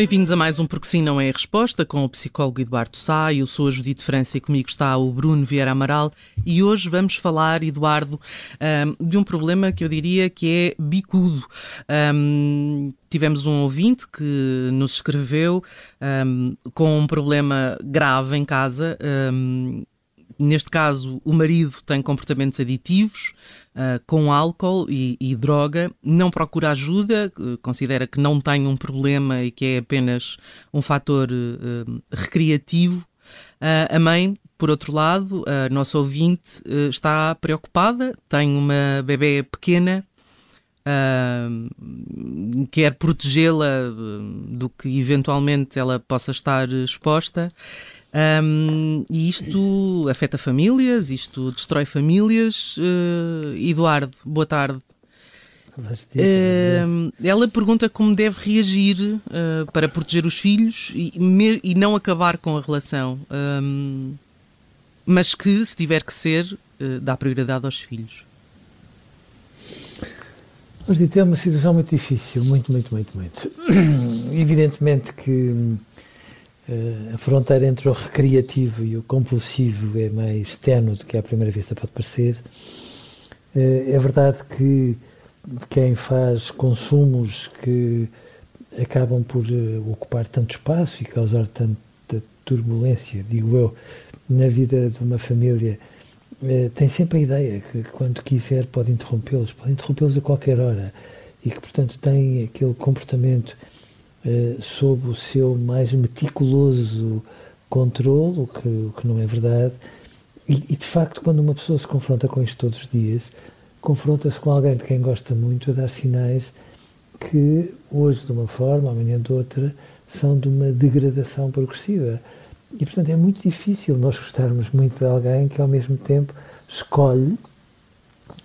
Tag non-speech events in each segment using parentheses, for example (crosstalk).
Bem-vindos a mais um Porque Sim Não é a Resposta com o psicólogo Eduardo Sá. Eu sou a Judite França e comigo está o Bruno Vieira Amaral e hoje vamos falar, Eduardo, de um problema que eu diria que é bicudo. Tivemos um ouvinte que nos escreveu com um problema grave em casa neste caso, o marido tem comportamentos aditivos uh, com álcool e, e, droga, não procura ajuda, considera que não tem um problema e que é apenas um fator uh, recreativo. Uh, a mãe, por outro lado, a nossa ouvinte, está preocupada, tem uma bebê pequena. quer protegê-la do que eventualmente ela possa estar exposta um, e isto afeta famílias, isto destrói famílias. Uh, Eduardo, boa tarde. Uh, ela pergunta como deve reagir uh, para proteger os filhos e, me, e, não acabar com a relação, um, mas que, se tiver que ser, uh, dá prioridade aos filhos. Dizer, é uma situação muito difícil, muito, muito, muito, muito. (clears throat) Evidentemente que a fronteira entre o recreativo e o compulsivo é mais tenue do que à primeira vista pode parecer. É verdade que quem faz consumos que acabam por eh, ocupar tanto espaço e causar tanta turbulência, digo eu, na vida de uma família, eh, tem sempre a ideia que quando quiser pode interrompê-los, pode interrompê-los a qualquer hora e que, portanto, tem aquele comportamento eh, sob o seu mais meticuloso controle, o que, o que não é verdade. E, e, de facto, quando uma pessoa se confronta com isto todos os dias, confronta-se com alguém de quem gosta muito a dar sinais que hoje de uma forma, amanhã de outra, são de uma degradação progressiva. E, portanto, é muito difícil nós gostarmos muito de alguém que, ao mesmo tempo, escolhe,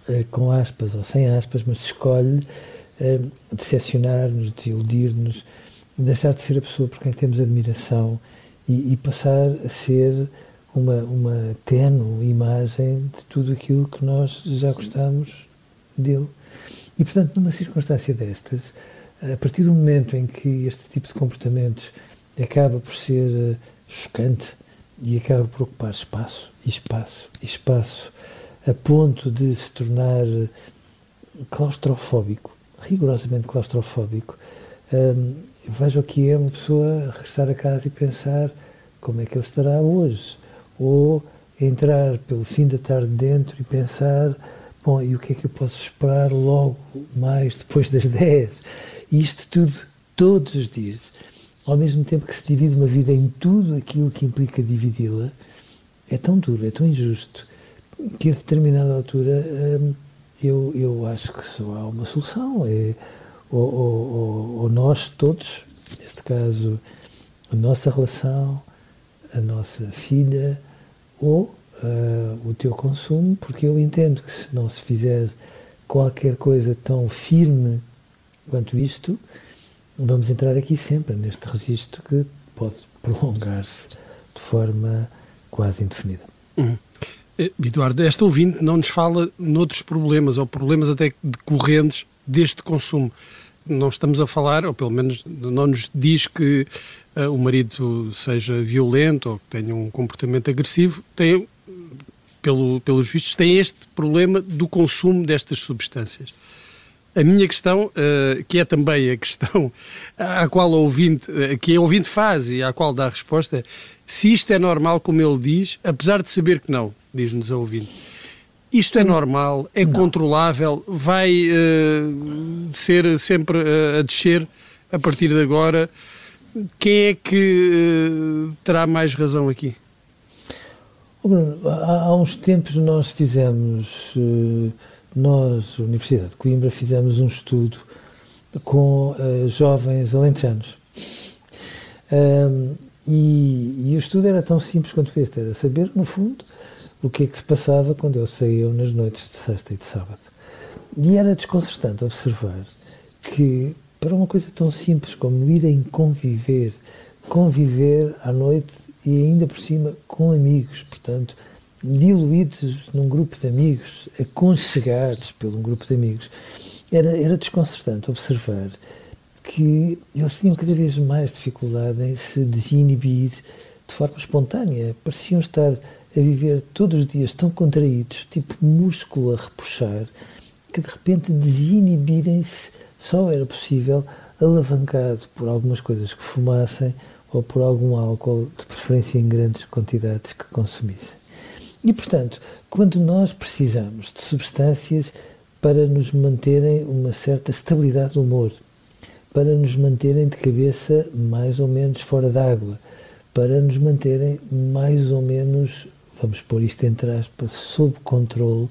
eh, com aspas ou sem aspas, mas escolhe eh, decepcionar-nos, desiludir-nos, deixar de ser a pessoa por quem temos admiração e, e passar a ser uma, uma tenue imagem de tudo aquilo que nós já gostamos dele. E, portanto, numa circunstância destas, a partir do momento em que este tipo de comportamentos acaba por ser eh, chocante e acaba por ocupar espaço, e espaço, e espaço, a ponto de se tornar claustrofóbico, rigorosamente claustrofóbico, um, veja o que é uma pessoa regressar a casa e pensar como é que ele estará hoje. Ou entrar pelo fim da tarde dentro e pensar, bom, e o que é que eu posso esperar logo mais depois das (laughs) 10? E isto tudo todos os dias. Ao mesmo tempo que se divide uma vida em tudo aquilo que implica dividi-la, é tão duro, é tão injusto, que a determinada altura eu, eu acho que só há uma solução. É, ou, ou, ou nós todos, neste caso, a nossa relação, a nossa filha, ou uh, o teu consumo, porque eu entendo que se não se fizer qualquer coisa tão firme quanto isto, vamos entrar aqui sempre neste registro que pode prolongar-se de forma quase indefinida. Uhum. Eduardo, esta ouvinte não nos fala noutros problemas, ou problemas até decorrentes deste consumo. Não estamos a falar, ou pelo menos não nos diz que uh, o marido seja violento ou que tenha um comportamento agressivo, tem, pelo, pelos vistos, tem este problema do consumo destas substâncias. A minha questão, uh, que é também a questão à qual a ouvinte, uh, que a ouvinte faz e à qual dá a resposta, se isto é normal, como ele diz, apesar de saber que não, diz-nos a ouvinte. Isto é normal? É não. controlável? Vai uh, ser sempre uh, a descer a partir de agora? Quem é que uh, terá mais razão aqui? Bruno, há, há, uns tempos nós fizemos, nós, Universidade de Coimbra, fizemos um estudo com jovens alentejanos. Um, e, e, o estudo era tão simples quanto este, era saber, no fundo, o que é que se passava quando eu saía nas noites de sexta e de sábado. E era desconcertante observar que, para uma coisa tão simples como irem conviver, conviver à noite e ainda por cima com amigos, portanto, diluídos num grupo de amigos, aconchegados pelo um grupo de amigos, era, era desconcertante observar que eles tinham cada vez mais dificuldade em se desinibir de forma espontânea. Pareciam estar a viver todos os dias tão contraídos, tipo músculo a repuxar, que de repente desinibirem-se só era possível alavancado por algumas coisas que fumassem ou por algum álcool, de preferência em grandes quantidades, que consumissem. E, portanto, quando nós precisamos de substâncias para nos manterem uma certa estabilidade do humor, para nos manterem de cabeça mais ou menos fora d'água, para nos manterem mais ou menos, vamos pôr isto entre aspas, sob controle,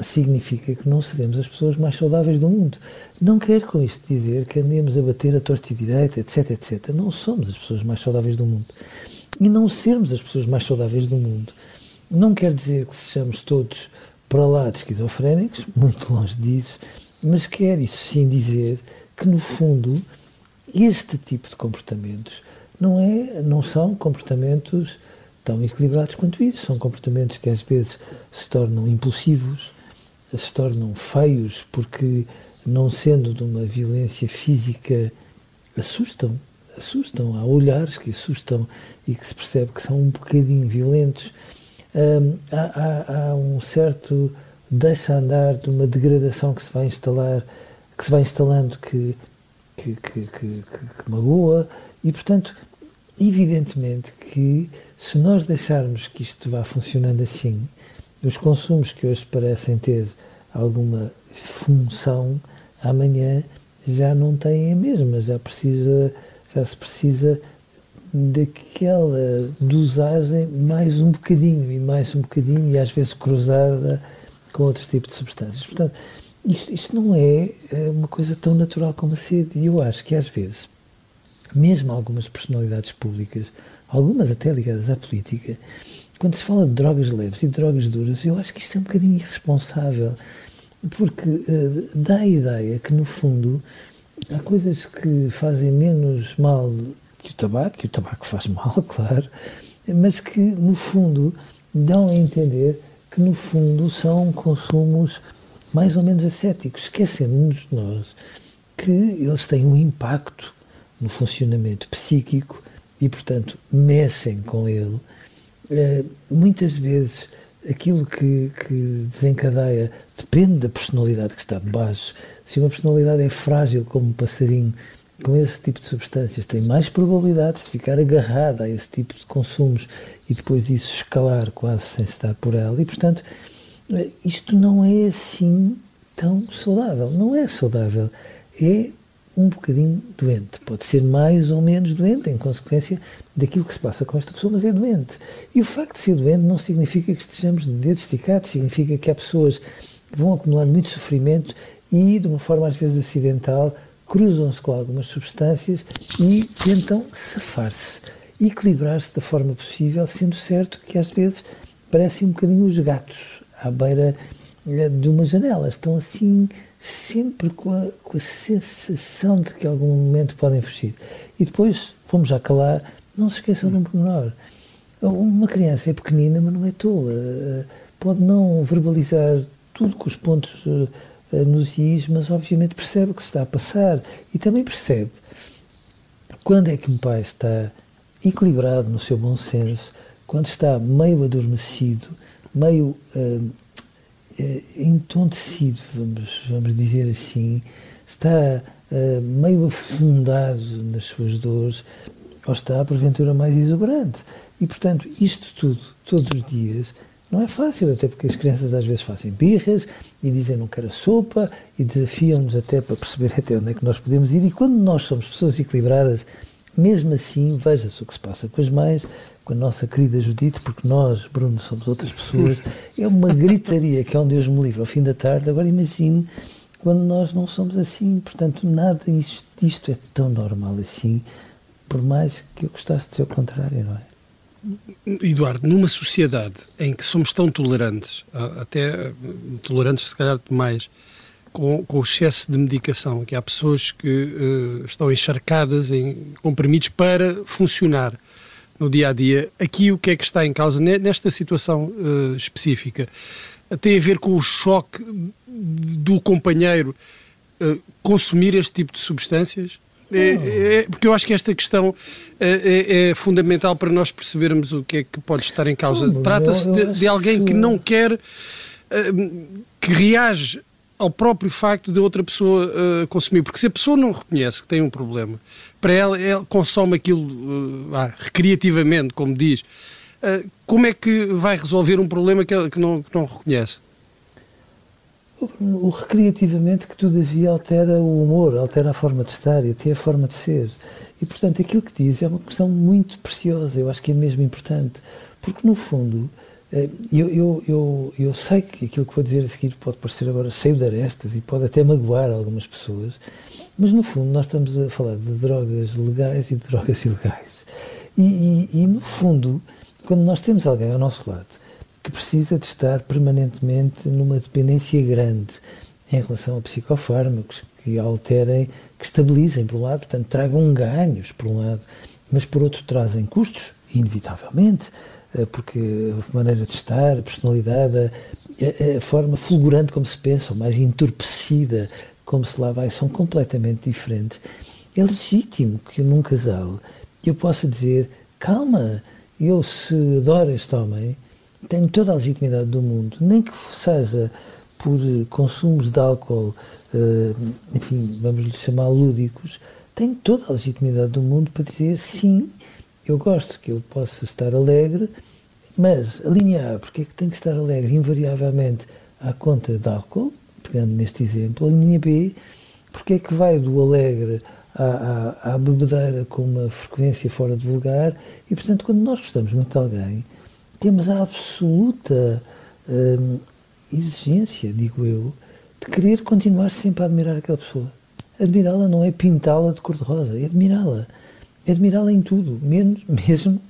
significa que não seremos as pessoas mais saudáveis do mundo. Não quero com isto dizer que andemos a bater a torta e direita, etc, etc. Não somos as pessoas mais saudáveis do mundo. E não sermos as pessoas mais saudáveis do mundo não quer dizer que sejamos todos para lá de esquizofrénicos, muito longe disso, mas quer isso sim dizer que, no fundo, este tipo de comportamentos não, é, não são comportamentos tão equilibrados quanto isso. São comportamentos que às vezes se tornam impulsivos, se tornam feios, porque, não sendo de uma violência física, assustam. Assustam. Há olhares que assustam e que se percebe que são um bocadinho violentos. Hum, há, há, há um certo deixa andar de uma degradação que se vai instalar que se vai instalando que, que, que, que, que magoa e, portanto, evidentemente que se nós deixarmos que isto vá funcionando assim, os consumos que hoje parecem ter alguma função, amanhã já não têm a mesma, já, precisa, já se precisa daquela dosagem mais um bocadinho e mais um bocadinho e às vezes cruzada com outros tipos de substâncias. Portanto, isto, isto não é, é uma coisa tão natural como a sede. E eu acho que às vezes, mesmo algumas personalidades públicas, algumas até ligadas à política, quando se fala de drogas leves e drogas duras, eu acho que isto é um bocadinho irresponsável, porque uh, dá a ideia que, no fundo, há coisas que fazem menos mal que o tabaco, que o tabaco faz mal, (laughs) claro, mas que, no fundo, dão a entender que, no fundo, são consumos mais ou menos ascéticos, esquecendo-nos de nós que eles têm um impacto no funcionamento psíquico e, portanto, mexem com ele. Uh, muitas vezes aquilo que, que, desencadeia depende da personalidade que está de baixo. Se uma personalidade é frágil como um passarinho, com esse tipo de substâncias, tem mais probabilidades de ficar agarrada a esse tipo de consumos e depois isso escalar quase sem se dar por ela. E, portanto, isto não é assim tão saudável. Não é saudável. É um bocadinho doente. Pode ser mais ou menos doente em consequência daquilo que se passa com esta pessoa, mas é doente. E o facto de ser doente não significa que estejamos de dedos esticados, significa que há pessoas que vão acumulando muito sofrimento e, de uma forma às vezes acidental, cruzam-se com algumas substâncias e tentam safar-se, equilibrar-se da forma possível, sendo certo que às vezes parecem um bocadinho os gatos à beira de uma janela. Estão assim sempre com a, com a sensação de que em algum momento podem fugir. E depois, vamos já calar, não se esqueçam de um pormenor. Uma criança é pequenina, mas não é tola. Eh, pode não verbalizar tudo com os pontos eh, nos is, mas obviamente percebe o que se está a passar. E também percebe quando é que um pai está equilibrado no seu bom senso, quando está meio adormecido, meio uh, entontecido, vamos, vamos dizer assim, está uh, meio afundado nas suas dores, ou está, porventura, mais exuberante. E, portanto, isto tudo, todos os dias, Não é fácil, até porque as crianças às vezes fazem birras e dizem não quero sopa e desafiam-nos até para perceber (laughs) até onde é que nós podemos ir. E quando nós somos pessoas equilibradas, mesmo assim, veja-se o que se passa com as mães, com a nossa querida Judite, porque nós, Bruno, somos outras pessoas. É uma gritaria que é um Deus me livre ao fim da tarde. Agora imagine quando nós não somos assim. Portanto, nada isto, isto é tão normal assim, por mais que eu gostasse de ser o contrário, não é? Eduardo, numa sociedade em que somos tão tolerantes, até tolerantes se calhar demais, com, com o excesso de medicação, que há pessoas que uh, estão encharcadas em comprimidos para funcionar no dia a dia. Aqui o que é que está em causa nesta situação uh, específica? Tem a ver com o choque do companheiro uh, consumir este tipo de substâncias? É, é, porque eu acho que esta questão é, é, é, fundamental para nós percebermos o que é que pode estar em causa. Trata-se de, de, alguém que não quer, uh, que reage ao próprio facto de outra pessoa consumir. Porque se a pessoa não reconhece que tem um problema, para ela, ela consome aquilo ah, recreativamente, como diz, como é que vai resolver um problema que, ela, que, não, que não reconhece? o recreativamente que todavia altera o humor, altera a forma de estar e até a forma de ser. E, portanto, aquilo que diz é uma questão muito preciosa, eu acho que é mesmo importante, porque, no fundo, eh, eu, eu, eu, eu sei que aquilo que vou dizer a seguir pode parecer agora cheio de arestas e pode até magoar algumas pessoas, mas, no fundo, nós estamos a falar de drogas legais e de drogas (laughs) ilegais. E, e, e no fundo, quando nós temos alguém ao nosso lado que precisa de estar permanentemente numa dependência grande em relação a psicofármacos que alterem, que estabilizem, por um lado, portanto, tragam ganhos, por um lado, mas por outro trazem custos, inevitavelmente, eh, porque a maneira de estar, a personalidade, a, a forma fulgurante como se pensa, ou mais entorpecida como se lá vai, são completamente diferentes. É legítimo que num casal eu possa dizer: calma, eu se adoro este homem, tenho toda a legitimidade do mundo, nem que seja por consumos de álcool, uh, enfim, vamos lhe chamar lúdicos, tenho toda a legitimidade do mundo para dizer sim, eu gosto que ele possa estar alegre, mas a linha A, porque é que tem que estar alegre invariavelmente à conta de álcool, pegando neste exemplo, a linha B, porque é que vai do alegre à, à, à bebedeira com uma frequência fora de vulgar, e portanto, quando nós gostamos muito de alguém, temos a absoluta hum, exigência, digo eu, de querer continuar sempre a admirar aquela pessoa. Admirá-la não é pintá-la de cor-de-rosa, é admirá-la. Admirá-la em tudo, menos, (laughs) mesmo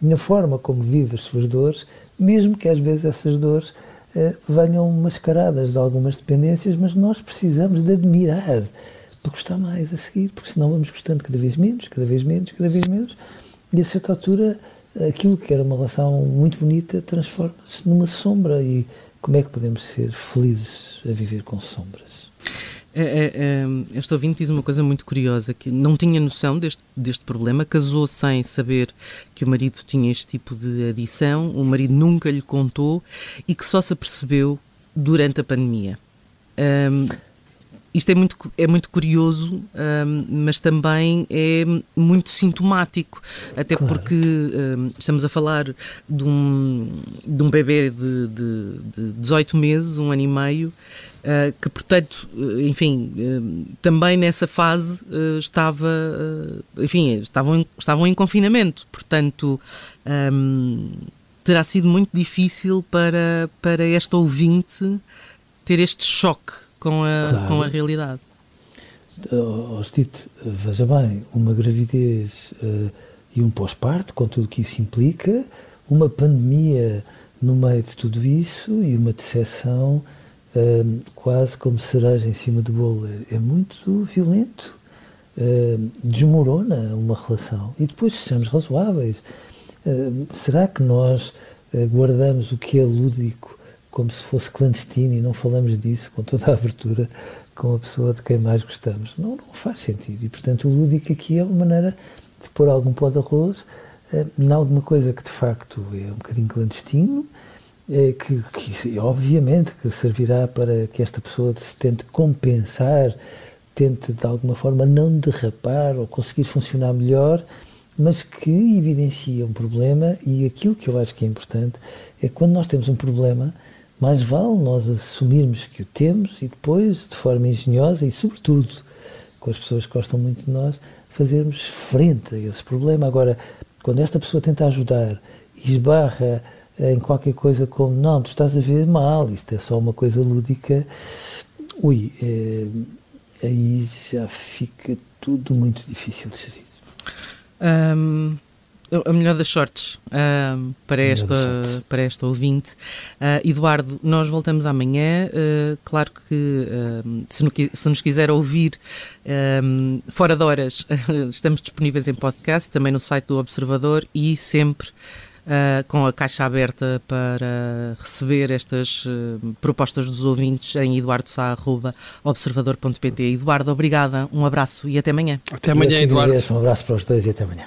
na forma como vive as suas dores, mesmo que às vezes essas dores uh, venham mascaradas de algumas dependências, mas nós precisamos de admirar para gostar mais a seguir, porque senão vamos gostando cada vez menos, cada vez menos, cada vez menos, e a certa altura aquilo que era uma relação muito bonita transforma-se numa sombra. E como é que podemos ser felizes a viver com sombras? É, é, é, este ouvinte diz uma coisa muito curiosa, que não tinha noção deste, deste problema, casou sem saber que o marido tinha este tipo de adição, o marido nunca lhe contou e que só se apercebeu durante a pandemia. Um, isto é muito, é muito curioso, um, mas também é muito sintomático, até claro. porque um, estamos a falar de um, de um bebê de, de, de 18 meses, um ano e meio, uh, que, portanto, enfim, uh, também nessa fase uh, estava, enfim, estavam em, estavam em confinamento, portanto. terá sido muito difícil para, para esta ouvinte ter este choque com a, claro. com a realidade. Hostite, veja bem, uma gravidez uh, e um pós-parto, com tudo o que isso implica, uma pandemia no meio de tudo isso e uma decepção uh, quase como cereja em cima do bolo. É, é muito violento, uh, desmorona uma relação. E depois, sejamos razoáveis, será que nós guardamos o que é lúdico como se fosse clandestino e não falamos disso com toda a abertura com a pessoa de quem mais gostamos. Não, não faz sentido. E, portanto, o lúdico aqui é uma maneira de pôr algum pó de arroz eh, em alguma coisa que, de facto, é um bocadinho clandestino, eh, que, que, obviamente, que servirá para que esta pessoa se tente compensar, tente, de alguma forma, não derrapar ou conseguir funcionar melhor, mas que evidencia um problema e aquilo que eu acho que é importante é quando nós temos um problema, mais vale nós assumirmos que o temos e depois, de forma engenhosa e, sobretudo, com as pessoas que gostam muito de nós, fazermos frente a esse problema. Agora, quando esta pessoa tenta ajudar e esbarra em qualquer coisa como não, tu estás a ver mal, isto é só uma coisa lúdica, ui, é, aí já fica tudo muito difícil de gerir. Um, a melhor das sortes um, para, esta, sortes. para esta ouvinte. Uh, Eduardo, nós voltamos amanhã. Uh, claro que uh, se, no, se, nos quiser ouvir fora de horas, (laughs) estamos disponíveis em podcast, também no site do Observador e sempre uh, com a caixa aberta para receber estas uh, propostas dos ouvintes em eduardosá.observador.pt. Eduardo, obrigada, um abraço e até amanhã. Até amanhã, Eduardo. Um abraço para os dois e até amanhã.